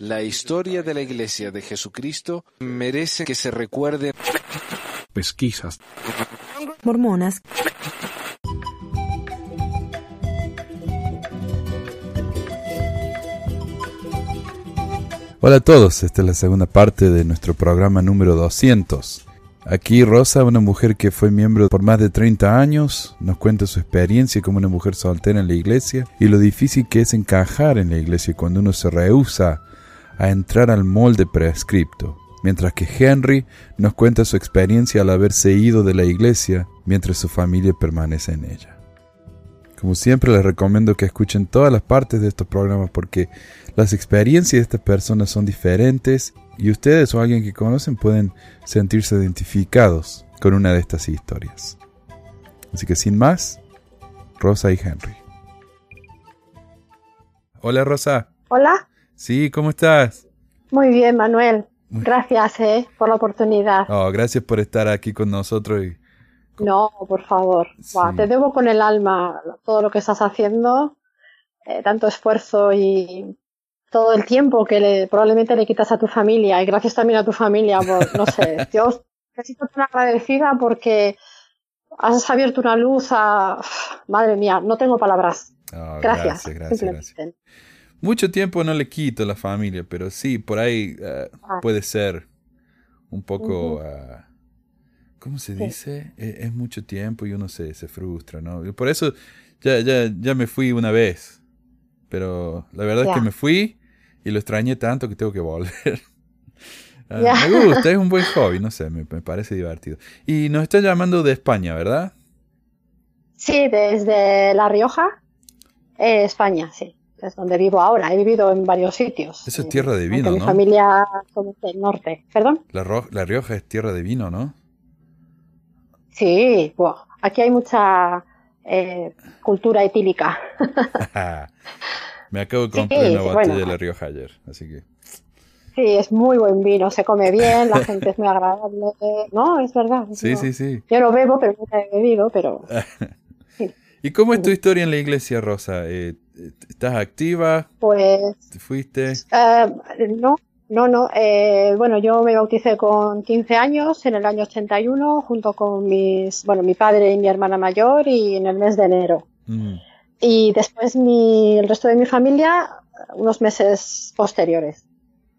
La historia de la Iglesia de Jesucristo merece que se recuerde. Pesquisas. Mormonas. Hola a todos, esta es la segunda parte de nuestro programa número 200. Aquí Rosa, una mujer que fue miembro por más de 30 años, nos cuenta su experiencia como una mujer soltera en la iglesia y lo difícil que es encajar en la iglesia cuando uno se rehúsa a entrar al molde prescripto. Mientras que Henry nos cuenta su experiencia al haberse ido de la iglesia mientras su familia permanece en ella. Como siempre les recomiendo que escuchen todas las partes de estos programas porque las experiencias de estas personas son diferentes y ustedes o alguien que conocen pueden sentirse identificados con una de estas historias. Así que sin más, Rosa y Henry. Hola Rosa. Hola. Sí, ¿cómo estás? Muy bien, Manuel. Gracias eh, por la oportunidad. Oh, gracias por estar aquí con nosotros. Y... No, por favor. te debo con el alma todo lo que estás haciendo, eh, tanto esfuerzo y todo el tiempo que le, probablemente le quitas a tu familia y gracias también a tu familia por, no sé, yo necesito tan agradecida porque has abierto una luz a, madre mía, no tengo palabras. Oh, gracias, gracias, gracias, Mucho tiempo no le quito a la familia, pero sí, por ahí ah. puede ser un poco, ah, ¿cómo se dice? Es, es, mucho tiempo y uno se, se frustra, ¿no? Por eso ya, ya, ya me fui una vez, pero la verdad es que me fui y lo extrañé tanto que tengo que volver. Ah, me gusta, es un buen hobby, no sé, me, parece divertido. Y nos está llamando de España, ¿verdad? Sí, desde La Rioja, eh, España, sí. Es donde vivo ahora. He vivido en varios sitios. Eso es tierra de vino, ¿no? Mi familia somos del norte. ¿Perdón? La, la, Rioja es tierra de vino, ¿no? Sí, aquí hay mucha eh, cultura etílica. Me acabo de comprar una botella de La Rioja ayer, así que... Sí, es muy buen vino, se come bien, la gente es muy agradable. No, es verdad. sí, sí, sí. Yo lo bebo, pero nunca he bebido, pero... ¿Y cómo es tu historia en la iglesia, Rosa? Eh, ¿Estás activa? Pues... ¿Te fuiste? Eh, no, no, no. Eh, bueno, yo me bauticé con 15 años en el año 81 junto con mis, bueno, mi padre y mi hermana mayor y en el mes de enero. Mm y después mi, el resto de mi familia unos meses posteriores.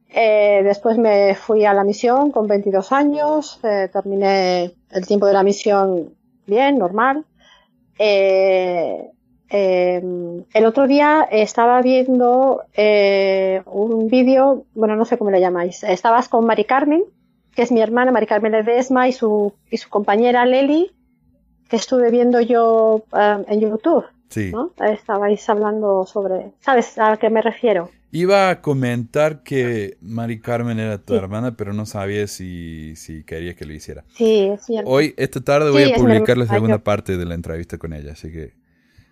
Eh, después me fui a la misión con 22 años, eh, terminé el tiempo de la misión bien, normal. Eh, eh el otro día estaba viendo eh, un vídeo, bueno, no sé cómo le llamáis, estabas con Mari Carmen, que es mi hermana, Mari Carmen Ledesma, y su, y su compañera Leli, que estuve viendo yo eh, en YouTube. Sí. ¿no? Estabais hablando sobre, ¿sabes a qué me refiero? Iba a comentar que Mari Carmen era tu hermana, pero no sabía si, si quería que lo hiciera. Sí, sí. Hoy, esta tarde, voy a publicar la segunda parte de la entrevista con ella, así que.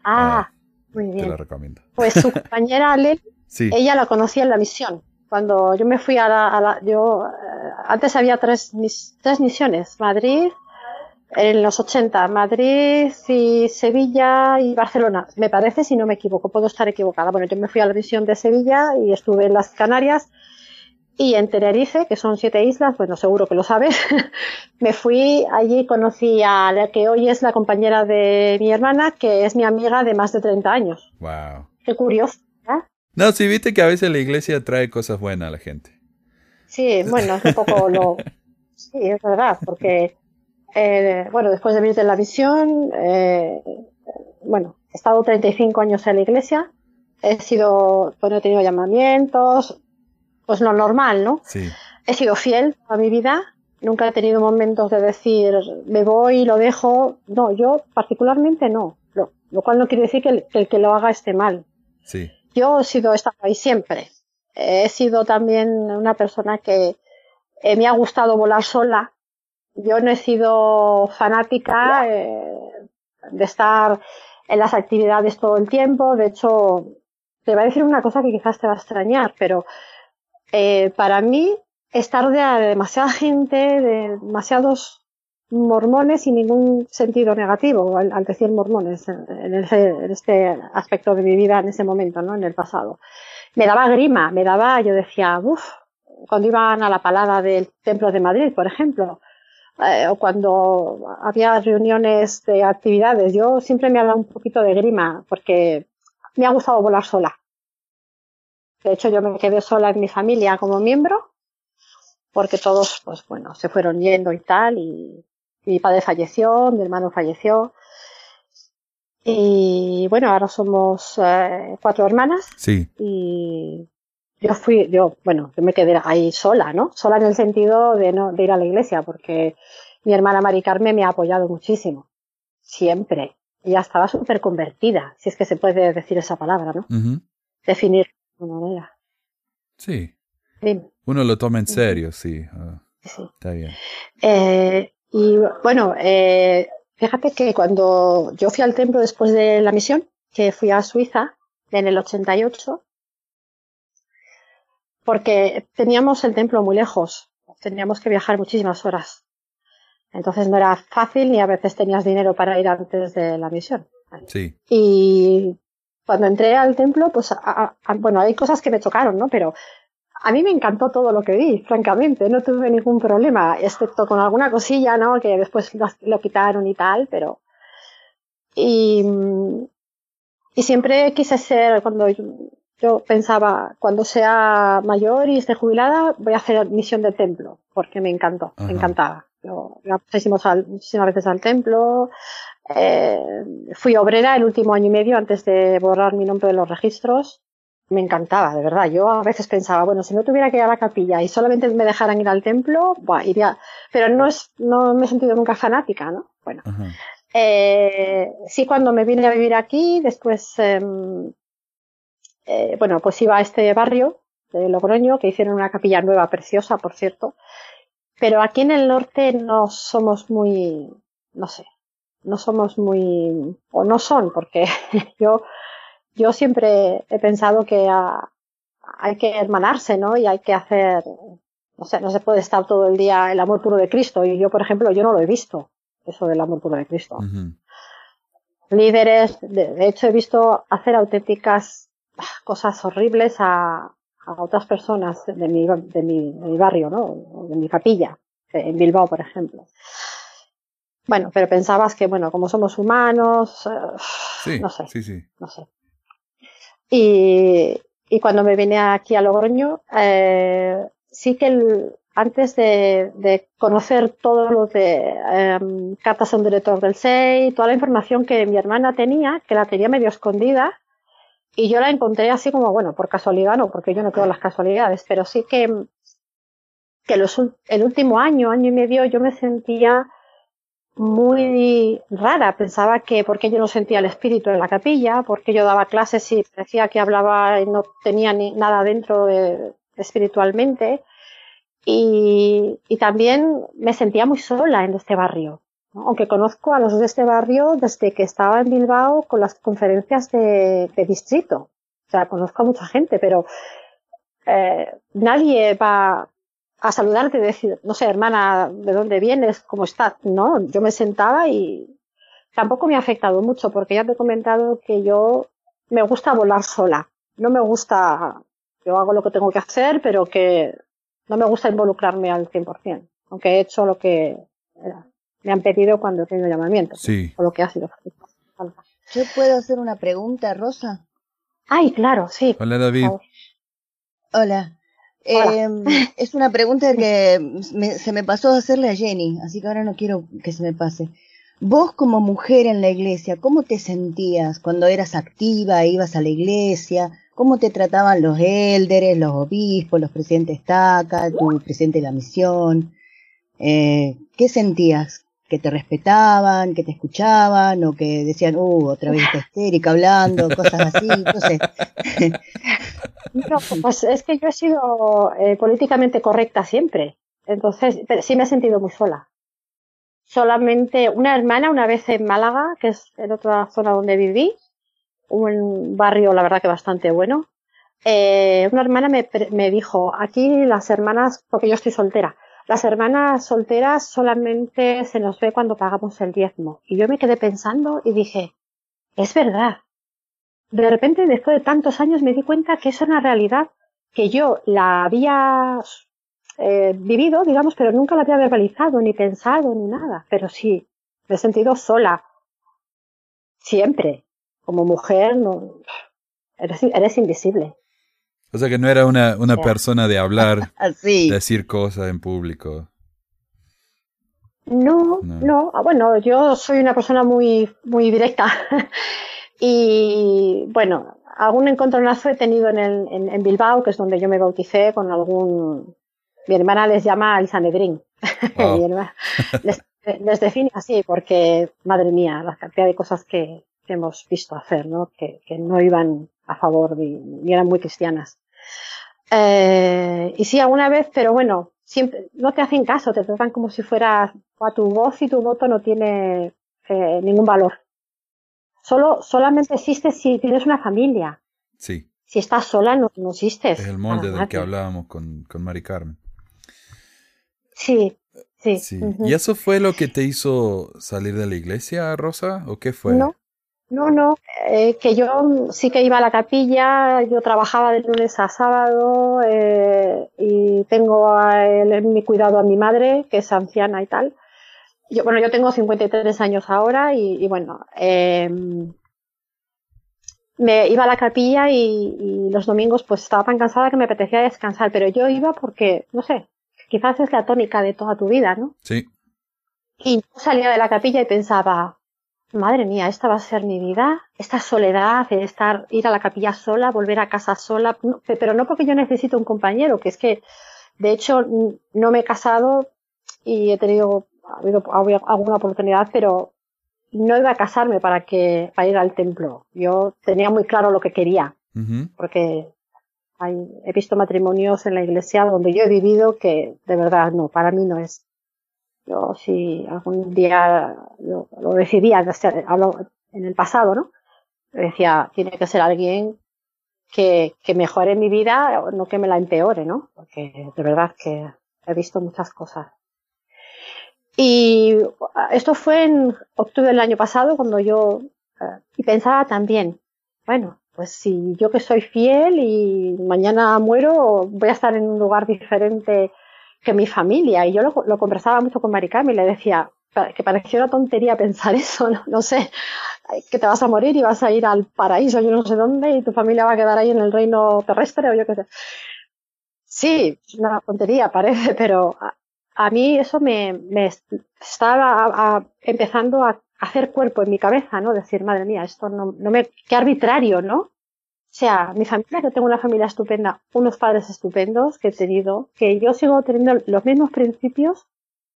Ah, muy bien. Te la recomiendo. Pues su compañera Leli, ella la conocía en la misión. Cuando yo me fui a la. A la yo, eh, antes había tres, tres misiones: Madrid, en los 80, Madrid y Sevilla y Barcelona. Me parece, si no me equivoco, puedo estar equivocada. Bueno, yo me fui a la misión de Sevilla y estuve en las Canarias y en Tenerife, que son siete islas, bueno, seguro que lo sabes. me fui allí, conocí a la que hoy es la compañera de mi hermana, que es mi amiga de más de 30 años. Wow. Qué curioso. ¿eh? No, sí, viste que a veces la iglesia trae cosas buenas a la gente. Sí, bueno, es un poco lo. Sí, es verdad, porque eh, bueno, después de venir de la visión, eh, bueno, he estado 35 años en la iglesia, he sido, bueno, he tenido llamamientos, pues lo normal, ¿no? Sí. He sido fiel a mi vida, nunca he tenido momentos de decir, me voy, lo dejo. No, yo particularmente no, lo, lo cual no quiere decir que el, que lo haga esté mal. Sí. Yo he sido estado ahí siempre. He sido también una persona que eh, me ha gustado volar sola, yo no he sido fanática eh, de estar en las actividades todo el tiempo. De hecho, te voy a decir una cosa que quizás te va a extrañar, pero eh, para mí estar de demasiada gente, de demasiados mormones sin ningún sentido negativo al, decir mormones en, en, este aspecto de mi vida en ese momento, ¿no? En el pasado. me daba grima, me daba, yo decía, uff, cuando iban a la palada del Templo de Madrid, por ejemplo, eh, o cuando había reuniones de actividades, yo siempre me ha dado un poquito de grima porque me ha gustado volar sola. De hecho, yo me quedé sola en mi familia como miembro porque todos, pues bueno, se fueron yendo y tal, y mi padre falleció, mi hermano falleció. Y bueno, ahora somos eh, cuatro hermanas. Sí. Y yo fui, yo, bueno, yo me quedé ahí sola, ¿no? Sola en el sentido de no, de ir a la iglesia, porque mi hermana Mari Carmen me ha apoyado muchísimo. Siempre. Ella estaba súper convertida, si es que se puede decir esa palabra, ¿no? Definir de una manera. Sí. Uno lo toma en serio, sí. Ah, sí. Está bien. Eh, y bueno, eh, fíjate que cuando yo fui al templo después de la misión, que fui a Suiza en el 88, porque teníamos el templo muy lejos, teníamos que viajar muchísimas horas. Entonces no era fácil ni a veces tenías dinero para ir antes de la misión. Sí. Y cuando entré al templo, pues, bueno, hay cosas que me chocaron, ¿no? Pero a mí me encantó todo lo que vi, francamente, no tuve ningún problema, excepto con alguna cosilla, ¿no? Que después lo, quitaron y tal, pero... Y, y siempre quise ser, cuando yo, pensaba, cuando sea mayor y esté jubilada, voy a hacer misión de templo, porque me encantó, me encantaba. Yo, muchísimas, muchísimas veces al templo, eh, fui obrera el último año y medio antes de borrar mi nombre de los registros me encantaba, de verdad. Yo a veces pensaba, bueno, si no tuviera que ir a la capilla y solamente me dejaran ir al templo, buah, iría. Pero no es, no me he sentido nunca fanática, ¿no? Bueno. Eh, sí, cuando me vine a vivir aquí, después, em, eh, bueno, pues iba a este barrio de Logroño, que hicieron una capilla nueva, preciosa, por cierto. Pero aquí en el norte no somos muy, no sé, no somos muy, o no son, porque yo yo siempre he pensado que hay que hermanarse, ¿no? Y hay que hacer, no sé, no se puede estar todo el día el amor puro de Cristo. Y yo, por ejemplo, yo no lo he visto, eso del amor puro de Cristo. Líderes, de, hecho, he visto hacer auténticas cosas horribles a, otras personas de mi, de mi, de mi barrio, ¿no? De mi capilla, en Bilbao, por ejemplo. Bueno, pero pensabas que, bueno, como somos humanos, eh, no sé, sí, sí. no sé. Y, y cuando me vine aquí a Logroño, eh, sí que el, antes de, de, conocer todo lo de eh, cartas a un director del SEI, toda la información que mi hermana tenía, que la tenía medio escondida, y yo la encontré así como, bueno, por casualidad, no, porque yo no creo las casualidades, pero sí que, que los, el último año, año y medio, yo me sentía muy rara. Pensaba que porque yo no sentía el espíritu en la capilla, porque yo daba clases y decía que hablaba y no tenía ni nada dentro de, espiritualmente. Y, también me sentía muy sola en este barrio. Aunque conozco a los de este barrio desde que estaba en Bilbao con las conferencias de, de distrito. O sea, conozco a mucha gente, pero eh, nadie va a saludarte y decir, no sé, hermana, ¿de dónde vienes? ¿Cómo estás? No, yo me sentaba y tampoco me ha afectado mucho porque ya te he comentado que yo me gusta volar sola. No me gusta, yo hago lo que tengo que hacer, pero que no me gusta involucrarme al 100%, aunque he hecho lo que me han pedido cuando he tenido llamamiento. Sí. O lo que ha sido. ¿Yo puedo hacer una pregunta, Rosa? Ay, claro, sí. Hola, David. Hola. Eh, es una pregunta que se me pasó a hacerle a Jenny, así que ahora no quiero que se me pase. Vos como mujer en la iglesia, ¿cómo te sentías cuando eras activa, ibas a la iglesia? ¿Cómo te trataban los élderes, los obispos, los presidentes TACA, tu presidente de la misión? Eh, ¿Qué sentías? ¿Que te respetaban, que te escuchaban o que decían, uh, otra vez está histérica hablando, cosas así? No sé. No, pues es que yo he sido eh, políticamente correcta siempre. Entonces, sí me he sentido muy sola. Solamente una hermana una vez en Málaga, que es en otra zona donde viví, un barrio la verdad que bastante bueno. Eh, una hermana me, me dijo, aquí las hermanas, porque yo estoy soltera, las hermanas solteras solamente se nos ve cuando pagamos el diezmo. Y yo me quedé pensando y dije, es verdad. de repente, después de tantos años, me di cuenta que es una realidad que yo la había eh, vivido, digamos, pero nunca la había verbalizado, ni pensado, ni nada. Pero sí, me he sentido sola. Siempre. Como mujer, no, eres, eres invisible. O sea que no era una, una persona de hablar, decir cosas en público. No, no, ah, Bueno, yo soy una persona muy, muy directa. y bueno, algún encontronazo he tenido en, el, en, Bilbao, que es donde yo me bauticé con algún. Mi hermana les llama al Sanedrín. les, les, define así, porque, madre mía, la cantidad de cosas que, hemos visto hacer, ¿no? Que, que no iban a favor ni, eran muy cristianas. Eh, y sí, alguna vez, pero bueno, siempre no te hacen caso, te tratan como si fuera a tu voz y tu voto no tiene eh, ningún valor. Solo, solamente existe si tienes una familia. Sí. Si estás sola, no, no existes. Es el molde del que hablábamos con, con Mari Carmen. Sí, sí. ¿Y eso fue lo que te hizo salir de la iglesia, Rosa? ¿O qué fue? No, no, no, eh, que yo sí que iba a la capilla, yo trabajaba de lunes a sábado eh, y tengo en mi cuidado a mi madre, que es anciana y tal. Yo, bueno, yo tengo 53 años ahora y, bueno, eh, me iba a la capilla y, los domingos pues estaba tan cansada que me apetecía descansar, pero yo iba porque, no sé, quizás es la tónica de toda tu vida, ¿no? Sí. Y yo salía de la capilla y pensaba, madre mía, esta va a ser mi vida, esta soledad, de estar, ir a la capilla sola, volver a casa sola, pero no porque yo necesito un compañero, que es que, de hecho, no me he casado y he tenido, ha habido alguna oportunidad, pero no iba a casarme para que, para ir al templo. Yo tenía muy claro lo que quería, porque he visto matrimonios en la iglesia donde yo he vivido que de verdad no, para mí no es. Yo si algún día lo, decidía, hablo en el pasado, ¿no? Decía, tiene que ser alguien que, que mejore mi vida, no que me la empeore, ¿no? Porque de verdad que he visto muchas cosas. Y esto fue en octubre del año pasado cuando yo, eh, y pensaba también, bueno, pues si yo que soy fiel y mañana muero, voy a estar en un lugar diferente que mi familia. Y yo lo, conversaba mucho con Maricam y le decía que parecía una tontería pensar eso, no, sé, que te vas a morir y vas a ir al paraíso, yo no sé dónde, y tu familia va a quedar ahí en el reino terrestre o yo qué sé. Sí, una tontería parece, pero a, mí eso me, me estaba empezando a hacer cuerpo en mi cabeza, ¿no? Decir, madre mía, esto no, no me, qué arbitrario, ¿no? O sea, mi familia, que tengo una familia estupenda, unos padres estupendos que he tenido, que yo sigo teniendo los mismos principios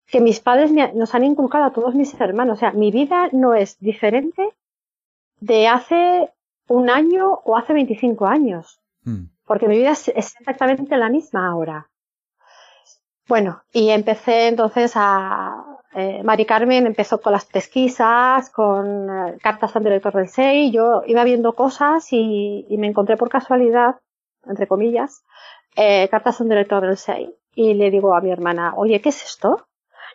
que mis padres nos han inculcado a todos mis hermanos. O sea, mi vida no es diferente de hace un año o hace 25 años. Hmm. Porque mi vida es exactamente la misma ahora. Bueno, y empecé entonces a, eh, Mari Carmen empezó con las pesquisas, con eh, cartas al director del SEI. Yo iba viendo cosas y, me encontré por casualidad, entre comillas, eh, cartas al director del SEI. Y le digo a mi hermana, oye, ¿qué es esto?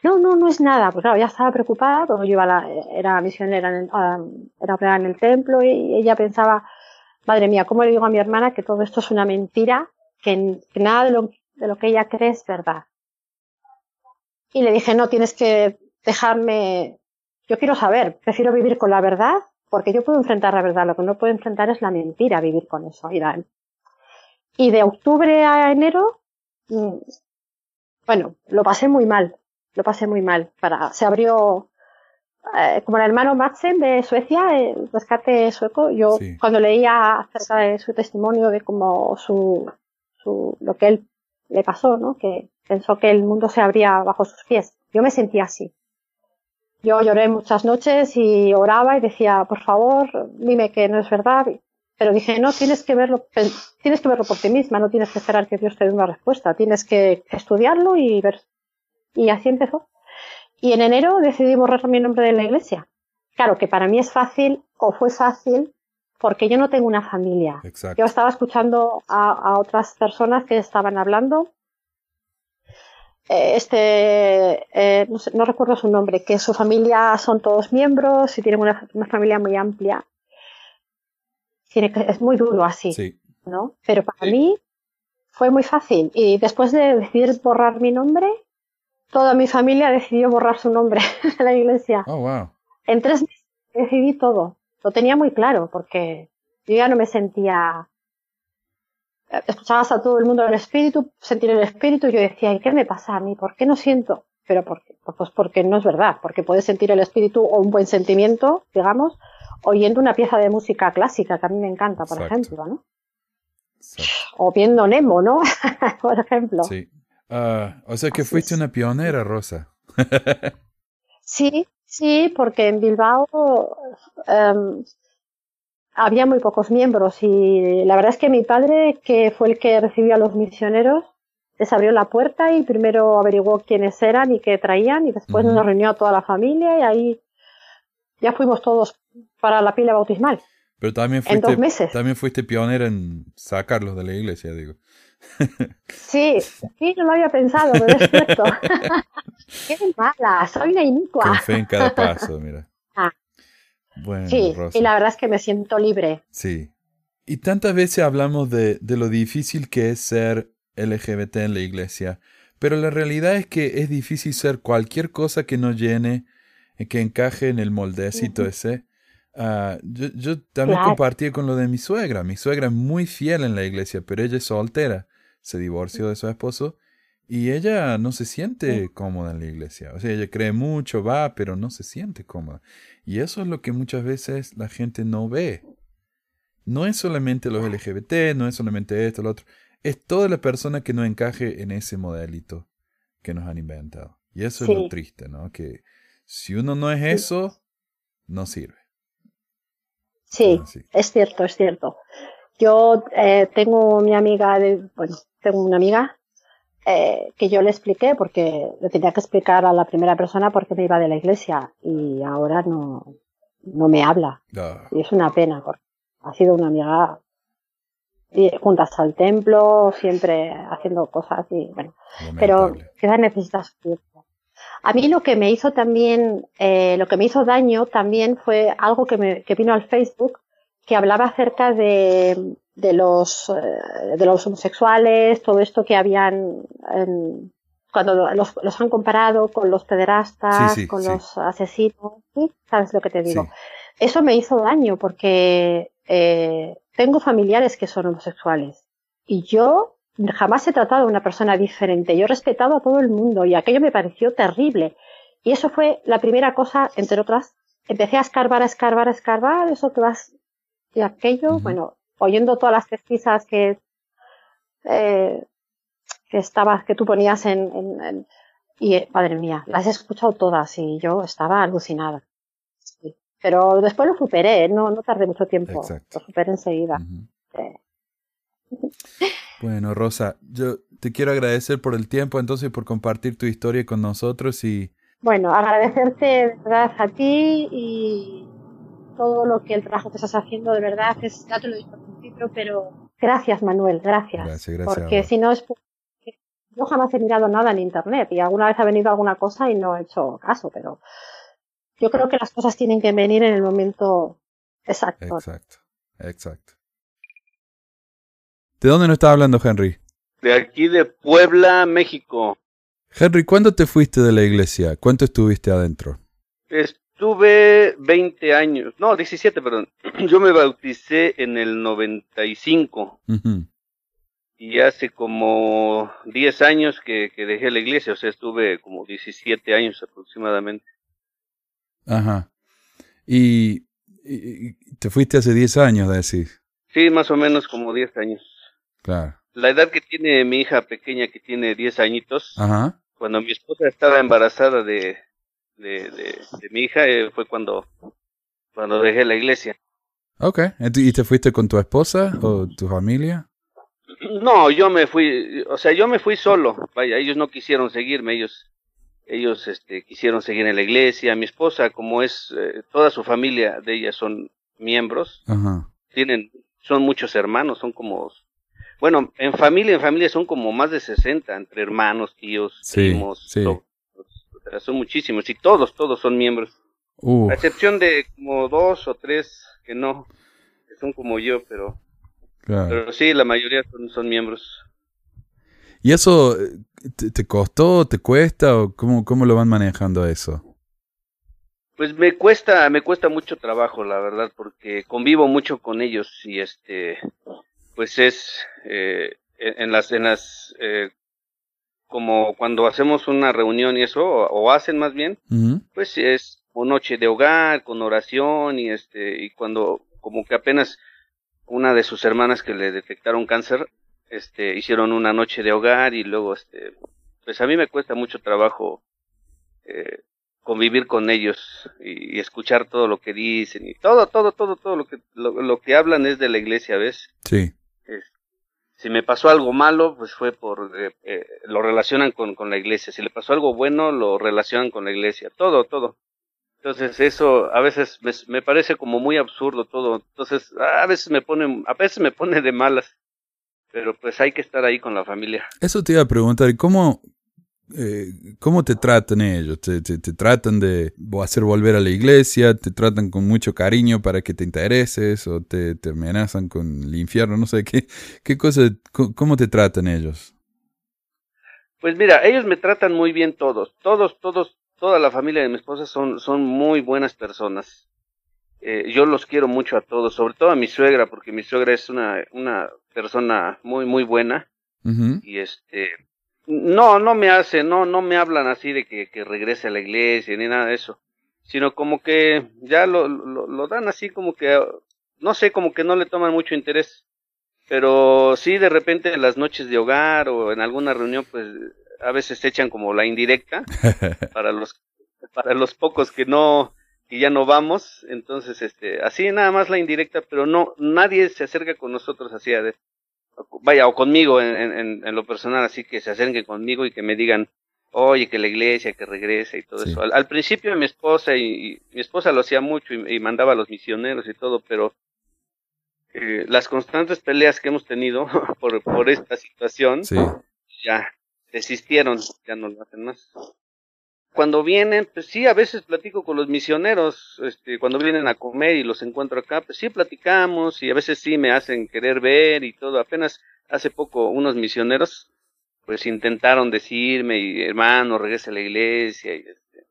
No, no, no es nada. Pues claro, ya estaba preocupada, porque yo iba la, era misionera en el, era en el templo y ella pensaba, madre mía, ¿cómo le digo a mi hermana que todo esto es una mentira? Que, nada de lo, de lo que ella cree es verdad. Y le dije, no, tienes que dejarme, yo quiero saber, prefiero vivir con la verdad, porque yo puedo enfrentar la verdad, lo que no puedo enfrentar es la mentira, vivir con eso. Y de octubre a enero, mm, bueno, lo pasé muy mal, lo pasé muy mal. Para, se abrió, eh, como el hermano Maxen de Suecia, el rescate sueco, yo cuando leía acerca de su testimonio, de cómo su, su, lo que él le pasó, ¿no? Que pensó que el mundo se abría bajo sus pies. Yo me sentía así. Yo lloré muchas noches y oraba y decía, por favor, dime que no es verdad. Pero dije, no, tienes que verlo, tienes que verlo por ti misma, no tienes que esperar que Dios te dé una respuesta, tienes que estudiarlo y ver. Y así empezó. Y en enero decidí borrar mi nombre de la iglesia. Claro que para mí es fácil, o fue fácil, porque yo no tengo una familia. Yo estaba escuchando a, a, otras personas que estaban hablando este, eh, no, recuerdo su nombre, que su familia son todos miembros y tienen una, familia muy amplia. tiene que, es muy duro así, ¿no? Pero para mí fue muy fácil. Y después de decidir borrar mi nombre, toda mi familia decidió borrar su nombre de la iglesia. Oh, wow. En tres meses decidí todo. Lo tenía muy claro porque yo ya no me sentía escuchabas a todo el mundo el espíritu, sentir el espíritu, y yo decía, ¿y qué me pasa a mí? ¿Por qué no siento? Pero porque, pues porque no es verdad, porque puedes sentir el espíritu o un buen sentimiento, digamos, oyendo una pieza de música clásica, que a mí me encanta, por ejemplo, ¿no? O viendo Nemo, ¿no? por ejemplo. Sí. Ah, o sea que fuiste una pionera, Rosa. sí, sí, porque en Bilbao em, había muy pocos miembros y la verdad es que mi padre, que fue el que recibió a los misioneros, les abrió la puerta y primero averiguó quiénes eran y qué traían y después nos reunió a toda la familia y ahí ya fuimos todos para la pila bautismal. Pero también fuiste, en dos meses. también fuiste pionera en sacarlos de la iglesia, digo. Sí, sí, no lo había pensado, pero es cierto. Qué mala, soy una inicua. Con fe en cada paso, mira. Ah, sí, y la verdad es que me siento libre. Sí. Y tantas veces hablamos de, de lo difícil que es ser LGBT en la iglesia, pero la realidad es que es difícil ser cualquier cosa que no llene, eh, que encaje en el moldecito ese. Uh, yo, yo, también compartí con lo de mi suegra. Mi suegra es muy fiel en la iglesia, pero ella es soltera. Se divorció de su esposo y ella no se siente cómoda en la iglesia. O sea, ella cree mucho, va, pero no se siente cómoda. Y eso es lo que muchas veces la gente no ve. No es solamente los LGBT, no es solamente esto, lo otro. Es toda la persona que no encaje en ese modelito que nos han inventado. Y eso es lo triste, ¿no? Que si uno no es eso, no sirve. Sí, es cierto, es cierto. Yo eh, tengo mi amiga de, bueno, tengo una amiga eh, que yo le expliqué porque le tenía que explicar a la primera persona porque me iba de la iglesia y ahora no, no me habla. Y es una pena porque ha sido una amiga juntas al templo, siempre haciendo cosas y bueno, pero quizás necesitas tiempo. A mí lo que me hizo también, eh, lo que me hizo daño también fue algo que, me, que vino al Facebook que hablaba acerca de, de los, eh, de los homosexuales, todo esto que habían, cuando los, los, han comparado con los pederastas, con los asesinos, ¿sabes lo que te digo? Eso me hizo daño porque eh, tengo familiares que son homosexuales y yo jamás he tratado a una persona diferente. Yo he respetado a todo el mundo y aquello me pareció terrible. Y eso fue la primera cosa, entre otras. Empecé a escarbar, a escarbar, a escarbar, eso que vas y aquello, bueno, oyendo todas las pesquisas que, eh, que estabas, que tú ponías en, en, y eh, madre mía, las he escuchado todas y yo estaba alucinada. Pero después lo superé, no, no tardé mucho tiempo, lo superé enseguida. Bueno, Rosa, yo te quiero agradecer por el tiempo, entonces por compartir tu historia con nosotros y... Bueno, agradecerte de verdad a ti y todo lo que el trabajo que estás haciendo, de verdad, es, ya te lo he dicho pero gracias Manuel, gracias. Gracias, gracias. Porque si no es yo jamás he mirado nada en internet y alguna vez ha venido alguna cosa y no he hecho caso, pero yo creo que las cosas tienen que venir en el momento exacto. Exacto, exacto. ¿De dónde nos está hablando Henry? De aquí de Puebla, México. Henry, ¿cuándo te fuiste de la iglesia? ¿Cuánto estuviste adentro? Tuve 20 años, no, 17, perdón. Yo me bauticé en el 95. Y hace como 10 años que, que, dejé la iglesia, o sea, estuve como 17 años aproximadamente. Ajá. ¿Y, te fuiste hace 10 años, decir? Sí, más o menos como 10 años. Claro. La edad que tiene mi hija pequeña, que tiene 10 añitos, Ajá. cuando mi esposa estaba embarazada de, de, de, mi hija eh, fue cuando, cuando dejé la iglesia. Ok, ¿y te fuiste con tu esposa o tu familia? No, yo me fui, o sea, yo me fui solo, vaya, ellos no quisieron seguirme, ellos, ellos, este, quisieron seguir en la iglesia, mi esposa, como es, eh, toda su familia de ella son miembros, tienen, son muchos hermanos, son como, bueno, en familia, en familia son como más de 60, entre hermanos, tíos, primos, sí son muchísimos y todos, todos son miembros. A excepción de como dos o tres que no, son como yo, pero, pero sí, la mayoría son, son miembros. ¿Y eso eh, te, te, costó, te cuesta o cómo, cómo lo van manejando eso? Pues me cuesta, me cuesta mucho trabajo, la verdad, porque convivo mucho con ellos y este, pues es eh, en las, en las, eh, como cuando hacemos una reunión y eso, o, hacen más bien, pues es una noche de hogar con oración y este, y cuando como que apenas una de sus hermanas que le detectaron cáncer, este, hicieron una noche de hogar y luego este, pues a mí me cuesta mucho trabajo eh, convivir con ellos y, escuchar todo lo que dicen y todo, todo, todo, todo lo que, lo, que hablan es de la iglesia, ¿ves? Sí. Si me pasó algo malo, pues fue por, eh, eh, lo relacionan con, con la iglesia. Si le pasó algo bueno, lo relacionan con la iglesia. Todo, todo. Entonces eso a veces me, me, parece como muy absurdo todo. Entonces a veces me pone, a veces me pone de malas. Pero pues hay que estar ahí con la familia. Eso te iba a preguntar, ¿cómo, eh, ¿Cómo te tratan ellos? ¿Te, te, tratan de hacer volver a la iglesia? ¿Te tratan con mucho cariño para que te intereses? ¿O te, te amenazan con el infierno? No sé, ¿qué, qué cosa, cómo te tratan ellos? Pues mira, ellos me tratan muy bien todos. Todos, todos, toda la familia de mi esposa son, son muy buenas personas. Eh, yo los quiero mucho a todos, sobre todo a mi suegra, porque mi suegra es una, una persona muy, muy buena. Y este, no, no me hace, no, no me hablan así de que, que regrese a la iglesia ni nada de eso, sino como que ya lo, lo, lo dan así como que, no sé, como que no le toman mucho interés, pero sí de repente en las noches de hogar o en alguna reunión, pues a veces se echan como la indirecta para los, para los pocos que no, que ya no vamos, entonces este, así nada más la indirecta, pero no, nadie se acerca con nosotros así a, vaya, o conmigo en, en, lo personal, así que se acerquen conmigo y que me digan, oye, que la iglesia, que regrese y todo eso. Al, principio mi esposa y, mi esposa lo hacía mucho y, mandaba a los misioneros y todo, pero eh, las constantes peleas que hemos tenido por, por esta situación, ya desistieron, ya no lo hacen más cuando vienen, pues sí, a veces platico con los misioneros, este, cuando vienen a comer y los encuentro acá, pues sí platicamos y a veces sí me hacen querer ver y todo. Apenas hace poco unos misioneros, pues intentaron decirme, y, hermano, regrese a la iglesia. Y, este,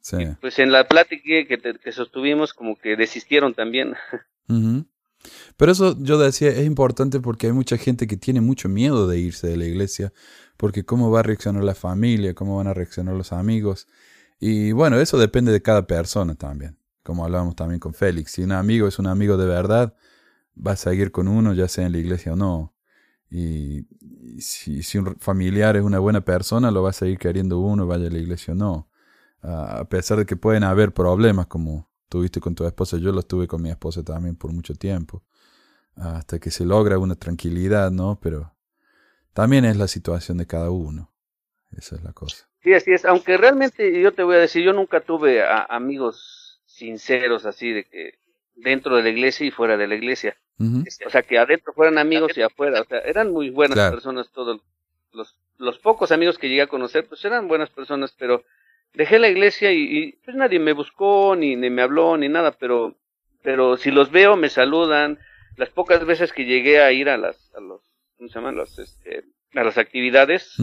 sí. pues en la plática que, que, sostuvimos, como que desistieron también. Pero eso yo decía, es importante porque hay mucha gente que tiene mucho miedo de irse de la iglesia porque cómo va a reaccionar la familia, cómo van a reaccionar los amigos. Y bueno, eso depende de cada persona también, como hablábamos también con Félix. Si un amigo es un amigo de verdad, va a seguir con uno, ya sea en la iglesia o no. Y, si, si, un familiar es una buena persona, lo va a seguir queriendo uno, vaya a la iglesia o no. a pesar de que pueden haber problemas como tuviste con tu esposa, yo los tuve con mi esposa también por mucho tiempo, hasta que se logra una tranquilidad, ¿no? Pero también es la situación de cada uno. Esa es la cosa. Sí, así es. Aunque realmente yo te voy a decir, yo nunca tuve amigos sinceros así de que dentro de la iglesia y fuera de la iglesia. O sea, que adentro fueran amigos y afuera. O sea, eran muy buenas personas todos. Los, los pocos amigos que llegué a conocer, pues eran buenas personas, pero dejé la iglesia y, pues nadie me buscó, ni, ni me habló, ni nada, pero, pero si los veo, me saludan. Las pocas veces que llegué a ir a las, a los ¿cómo se llaman? Los, este, a las actividades,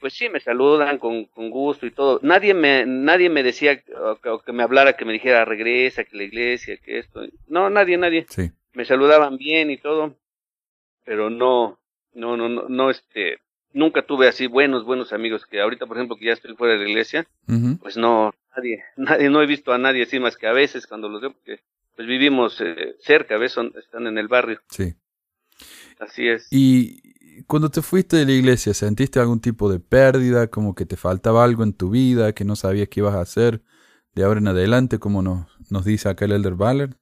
pues sí, me saludan con, con, gusto y todo. Nadie me, nadie me decía o que, me hablara, que me dijera regresa, que la iglesia, que esto. No, nadie, nadie. Sí. Me saludaban bien y todo, pero no, no, no, no, no, este, nunca tuve así buenos, buenos amigos que ahorita, por ejemplo, que ya estoy fuera de la iglesia, pues no, nadie, nadie, no he visto a nadie así más que a veces cuando los veo, porque pues vivimos eh, cerca, a veces están en el barrio. Sí. Así es. Y cuando te fuiste de la iglesia, ¿sentiste algún tipo de pérdida, como que te faltaba algo en tu vida, que no sabías qué ibas a hacer de ahora en adelante, como nos, nos dice acá el Elder Baller?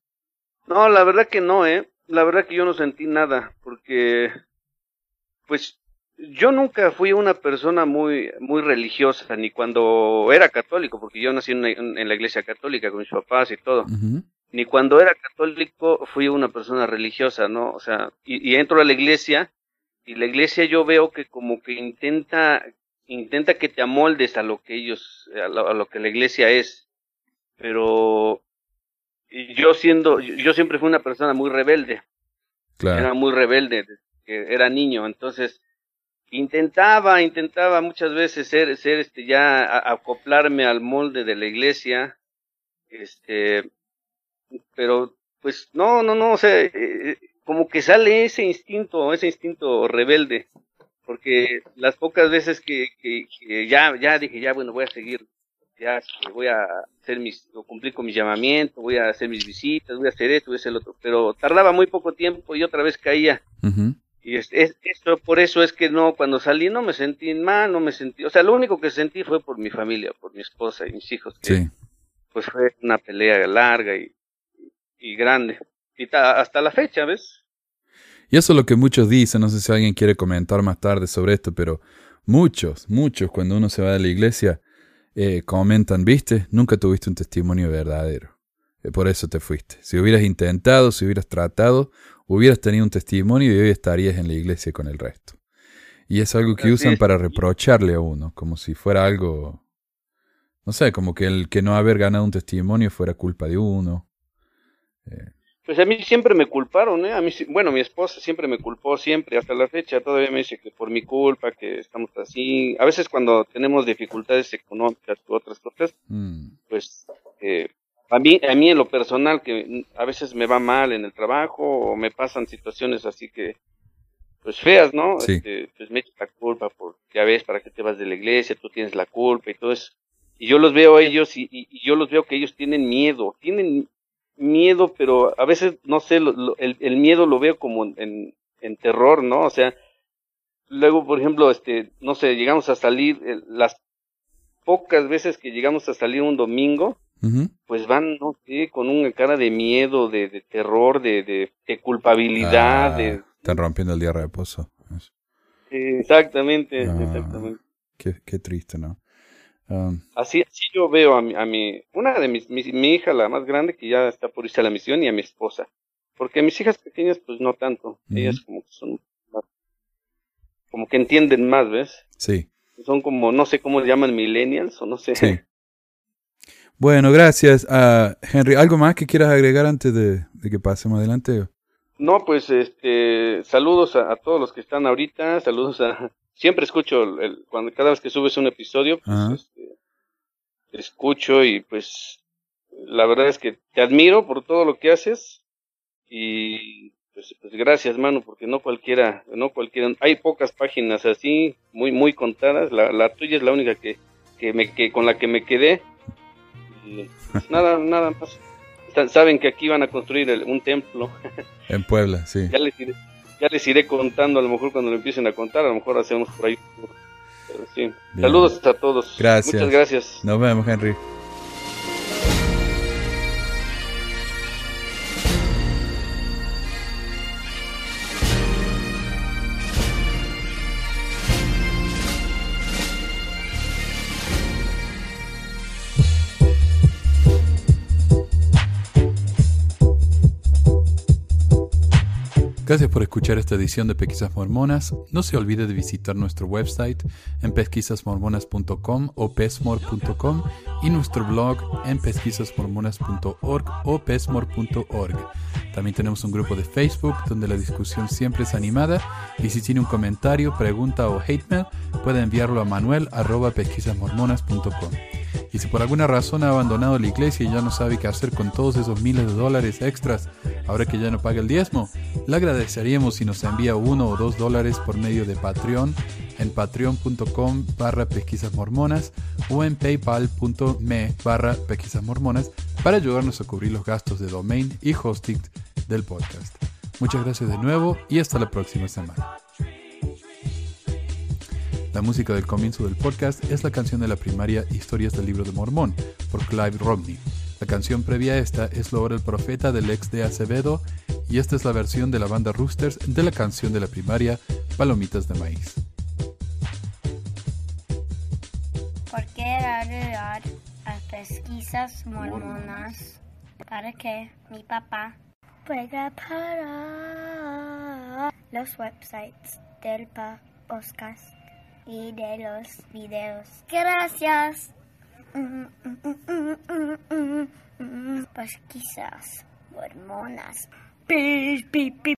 No, la verdad que no, ¿eh? La verdad que yo no sentí nada, porque, pues, yo nunca fui una persona muy, muy religiosa, ni cuando era católico, porque yo nací en, la iglesia católica con mis papás y todo ni cuando era católico fui una persona religiosa, ¿no? O sea, y, entro a la iglesia y la iglesia yo veo que como que intenta intenta que te amoldes a lo que ellos a lo, que la iglesia es, pero yo siendo, yo siempre fui una persona muy rebelde. Era muy rebelde, que era niño, entonces intentaba, intentaba muchas veces ser, ser este ya acoplarme al molde de la iglesia, este, pero pues no, no, no, o sea, eh, eh, como que sale ese instinto, ese instinto rebelde, porque las pocas veces que, que, que ya, ya dije, ya bueno, voy a seguir, ya este, voy a hacer mis, cumplir con mi llamamiento, voy a hacer mis visitas, voy a hacer esto, voy a hacer lo otro, pero tardaba muy poco tiempo y otra vez caía. Y es, esto, por eso es que no, cuando salí no me sentí mal, no me sentí, o sea, lo único que sentí fue por mi familia, por mi esposa y mis hijos, que pues fue una pelea larga y, y grande. Y hasta la fecha, ¿ves? Y eso es lo que muchos dicen, no sé si alguien quiere comentar más tarde sobre esto, pero muchos, muchos cuando uno se va de la iglesia eh, comentan, viste, nunca tuviste un testimonio verdadero. Eh, por eso te fuiste. Si hubieras intentado, si hubieras tratado, hubieras tenido un testimonio y hoy estarías en la iglesia con el resto. Y es algo que usan para reprocharle a uno, como si fuera algo, no sé, como que el que no haber ganado un testimonio fuera culpa de uno. Eh. Pues a mí siempre me culparon, ¿eh? A mí, bueno, mi esposa siempre me culpó, siempre, hasta la fecha, todavía me dice que por mi culpa, que estamos así. A veces cuando tenemos dificultades económicas u otras cosas, mm. pues eh, a mí, a mí en lo personal, que a veces me va mal en el trabajo o me pasan situaciones así que, pues feas, ¿no? Este, pues me echas la culpa por, ya ves, para que te vas de la iglesia, tú tienes la culpa y todo eso. Y yo los veo a ellos y, y, yo los veo que ellos tienen miedo, tienen miedo, pero a veces, no sé, el, el, miedo lo veo como en, en terror, ¿no? O sea, luego, por ejemplo, este, no sé, llegamos a salir, eh, las pocas veces que llegamos a salir un domingo, pues van, no sé, con una cara de miedo, de, de terror, de, de, culpabilidad. de, ah, están rompiendo el día de reposo. exactamente, ah, exactamente. Qué, qué, triste, ¿no? Um, así, así yo veo a mi, a mi una de mis, mi, hija, la más grande, que ya está por irse a la misión, y a mi esposa. Porque mis hijas pequeñas, pues no tanto. Ellas como que son como que entienden más, ¿ves? Sí. Son como, no sé cómo le llaman millennials, o no sé. Sí. Bueno, gracias. Uh, Henry, ¿algo más que quieras agregar antes de, que pasemos adelante? No, pues este, saludos a, todos los que están ahorita, saludos a... Siempre escucho, el, cuando cada vez que subes un episodio, pues, este, escucho y pues la verdad es que te admiro por todo lo que haces y pues, pues, gracias mano porque no cualquiera no cualquiera hay pocas páginas así muy muy contadas la, la tuya es la única que que me que con la que me quedé nada, nada más. Saben que aquí van a construir un templo. En Puebla, sí. Ya les, iré, ya les iré contando, a lo mejor cuando lo empiecen a contar, a lo mejor hacemos por ahí. Saludos a todos. Gracias. Muchas gracias. Nos vemos, Henry. Gracias por escuchar esta edición de Pesquisas Mormonas. No se olvide de visitar nuestro website en pesquisasmormonas.com o pesmor.com y nuestro blog en pesquisasmormonas.org o pesmor.org. También tenemos un grupo de Facebook donde la discusión siempre es animada y si tiene un comentario, pregunta o hate mail puede enviarlo a manuel.pesquisasmormonas.com. Y si por alguna razón ha abandonado la iglesia y ya no sabe qué hacer con todos esos miles de dólares extras ahora que ya no paga el diezmo, le agradeceríamos si nos envía uno o dos dólares por medio de Patreon en patreon.com barra o en paypal.me barra pesquisas mormonas para ayudarnos a cubrir los gastos de domain y hosting del podcast. Muchas gracias de nuevo y hasta la próxima semana. La música del comienzo del podcast es la canción de la primaria Historias del Libro de Mormón por Clive Romney. La canción previa a esta es La hora del profeta del ex de Acevedo y esta es la versión de la banda Roosters de la canción de la primaria Palomitas de Maíz. Mormonas para que mi papá pueda parar los websites del podcast? y de los videos. Gracias. Pesquisas mormonas. Pi, pi, pi,